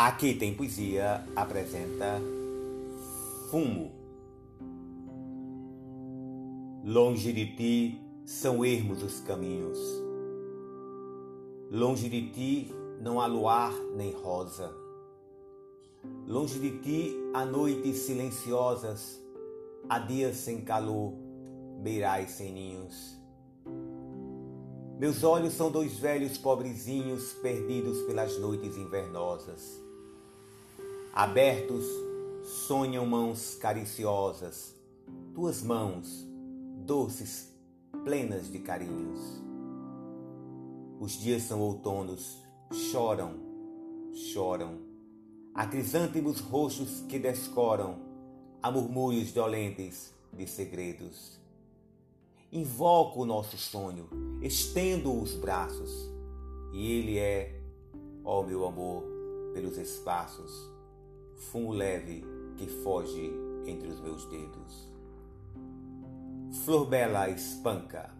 Aqui tem poesia apresenta Fumo. Longe de ti são ermos os caminhos. Longe de ti não há luar nem rosa. Longe de ti há noites silenciosas, há dias sem calor, beirais sem ninhos. Meus olhos são dois velhos pobrezinhos perdidos pelas noites invernosas. Abertos, sonham mãos cariciosas, tuas mãos, doces, plenas de carinhos. Os dias são outonos, choram, choram. Há crisântemos roxos que descoram, há murmúrios dolentes de segredos. Invoco o nosso sonho, estendo os braços, e ele é, ó meu amor, pelos espaços, fumo leve que foge entre os meus dedos. Flor Bela espanca